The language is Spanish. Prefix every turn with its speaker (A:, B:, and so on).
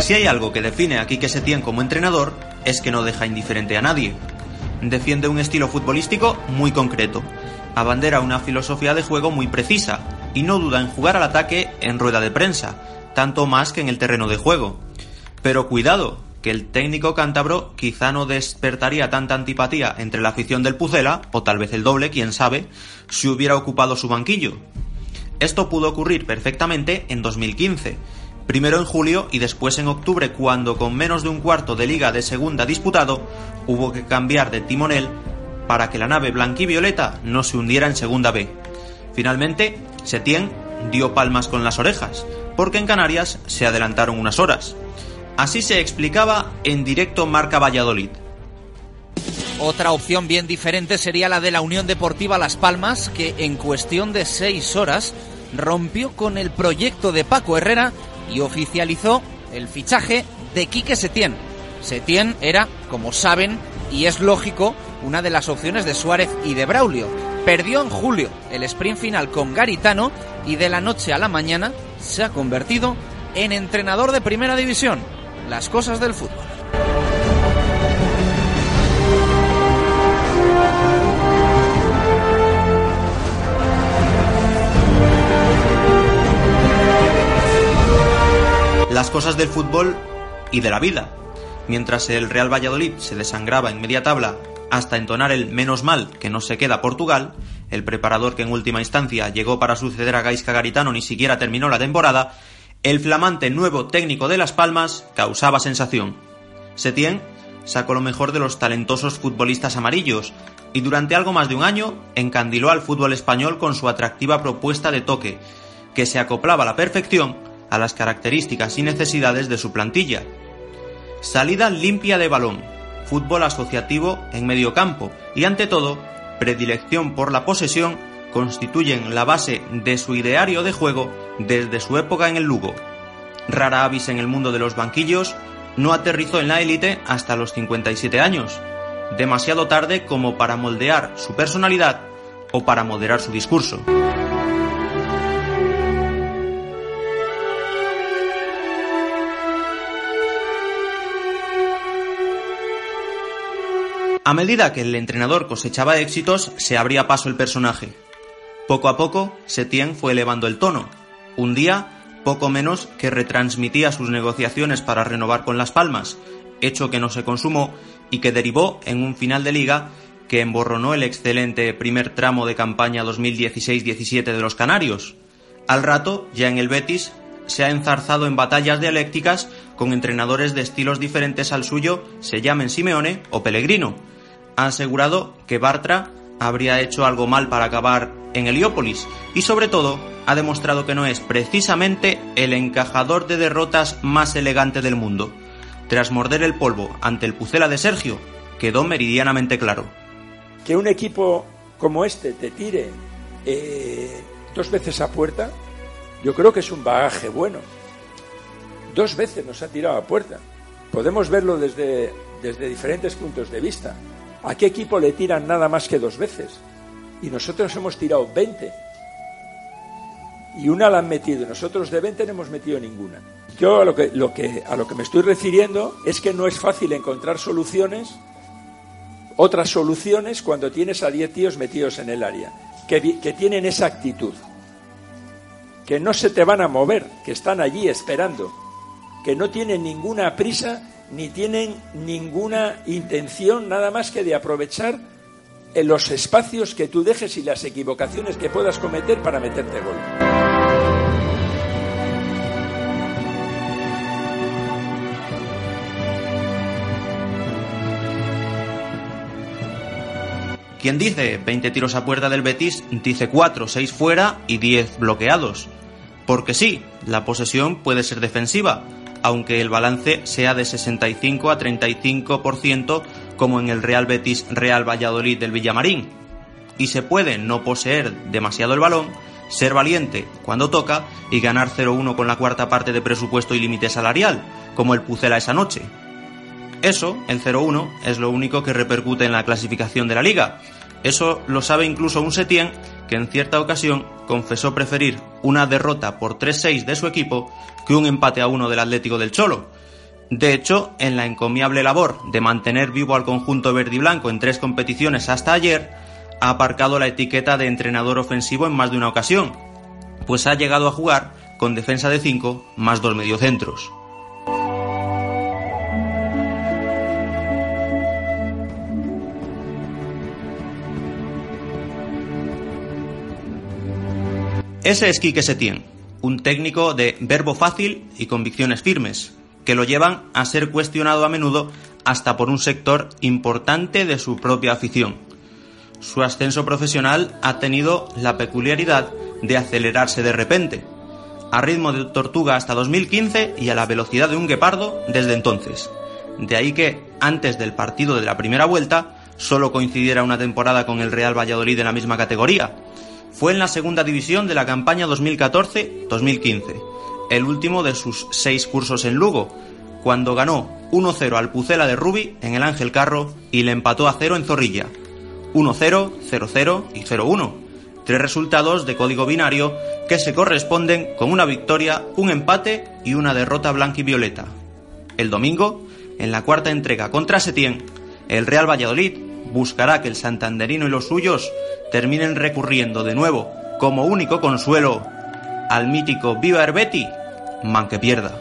A: Si hay algo que define a Quique Setién como entrenador, es que no deja indiferente a nadie. Defiende un estilo futbolístico muy concreto, abandera una filosofía de juego muy precisa y no duda en jugar al ataque en rueda de prensa, tanto más que en el terreno de juego. Pero cuidado, que el técnico cántabro quizá no despertaría tanta antipatía entre la afición del Pucela, o tal vez el doble, quién sabe, si hubiera ocupado su banquillo. Esto pudo ocurrir perfectamente en 2015, primero en julio y después en octubre cuando con menos de un cuarto de liga de segunda disputado hubo que cambiar de timonel para que la nave blanquivioleta no se hundiera en segunda B. Finalmente, Setién dio palmas con las orejas, porque en Canarias se adelantaron unas horas. Así se explicaba en directo Marca Valladolid.
B: Otra opción bien diferente sería la de la Unión Deportiva Las Palmas, que en cuestión de seis horas rompió con el proyecto de Paco Herrera y oficializó el fichaje de Quique Setién. Setién era, como saben, y es lógico, una de las opciones de Suárez y de Braulio. Perdió en julio el sprint final con Garitano y de la noche a la mañana se ha convertido en entrenador de primera división. Las cosas del fútbol.
A: Las cosas del fútbol y de la vida. Mientras el Real Valladolid se desangraba en media tabla hasta entonar el menos mal que no se queda Portugal, el preparador que en última instancia llegó para suceder a Gaisca Garitano ni siquiera terminó la temporada, el flamante nuevo técnico de Las Palmas causaba sensación. Setién sacó lo mejor de los talentosos futbolistas amarillos y durante algo más de un año encandiló al fútbol español con su atractiva propuesta de toque, que se acoplaba a la perfección a las características y necesidades de su plantilla. Salida limpia de balón, fútbol asociativo en medio campo y ante todo, predilección por la posesión constituyen la base de su ideario de juego desde su época en el Lugo. Rara avis en el mundo de los banquillos, no aterrizó en la élite hasta los 57 años, demasiado tarde como para moldear su personalidad o para moderar su discurso. A medida que el entrenador cosechaba éxitos, se abría paso el personaje. Poco a poco, Setien fue elevando el tono. Un día, poco menos que retransmitía sus negociaciones para renovar con Las Palmas, hecho que no se consumó y que derivó en un final de liga que emborronó el excelente primer tramo de campaña 2016-17 de los Canarios. Al rato, ya en el Betis, se ha enzarzado en batallas dialécticas con entrenadores de estilos diferentes al suyo, se llamen Simeone o Pellegrino, ha asegurado que Bartra habría hecho algo mal para acabar en Heliópolis y sobre todo ha demostrado que no es precisamente el encajador de derrotas más elegante del mundo. Tras morder el polvo ante el Pucela de Sergio, quedó meridianamente claro.
C: Que un equipo como este te tire eh, dos veces a puerta, yo creo que es un bagaje bueno. Dos veces nos ha tirado a puerta. Podemos verlo desde, desde diferentes puntos de vista. ¿A qué equipo le tiran nada más que dos veces? Y nosotros hemos tirado 20. Y una la han metido, nosotros de 20 no hemos metido ninguna. Yo a lo que, lo que, a lo que me estoy refiriendo es que no es fácil encontrar soluciones, otras soluciones, cuando tienes a 10 tíos metidos en el área, que, que tienen esa actitud, que no se te van a mover, que están allí esperando, que no tienen ninguna prisa ni tienen ninguna intención nada más que de aprovechar en los espacios que tú dejes y las equivocaciones que puedas cometer para meterte gol.
A: Quien dice 20 tiros a puerta del Betis, dice 4, 6 fuera y 10 bloqueados. Porque sí, la posesión puede ser defensiva, aunque el balance sea de 65 a 35% como en el Real Betis Real Valladolid del Villamarín. Y se puede no poseer demasiado el balón, ser valiente cuando toca y ganar 0-1 con la cuarta parte de presupuesto y límite salarial, como el Pucela esa noche. Eso, el 0-1, es lo único que repercute en la clasificación de la liga. Eso lo sabe incluso un Setien que en cierta ocasión confesó preferir una derrota por 3-6 de su equipo que un empate a uno del Atlético del Cholo. De hecho, en la encomiable labor de mantener vivo al conjunto verde y blanco en tres competiciones hasta ayer, ha aparcado la etiqueta de entrenador ofensivo en más de una ocasión, pues ha llegado a jugar con defensa de 5 más dos mediocentros. Ese es Quique Setién, un técnico de verbo fácil y convicciones firmes, que lo llevan a ser cuestionado a menudo hasta por un sector importante de su propia afición. Su ascenso profesional ha tenido la peculiaridad de acelerarse de repente, a ritmo de tortuga hasta 2015 y a la velocidad de un guepardo desde entonces. De ahí que, antes del partido de la primera vuelta, solo coincidiera una temporada con el Real Valladolid en la misma categoría. Fue en la segunda división de la campaña 2014-2015, el último de sus seis cursos en Lugo, cuando ganó 1-0 al Pucela de Rubi en el Ángel Carro y le empató a 0 en Zorrilla, 1-0, 0-0 y 0-1. Tres resultados de código binario que se corresponden con una victoria, un empate y una derrota blanca y violeta. El domingo, en la cuarta entrega contra Setién, el Real Valladolid buscará que el santanderino y los suyos terminen recurriendo de nuevo, como único consuelo, al mítico Viva Herbeti, man que pierda.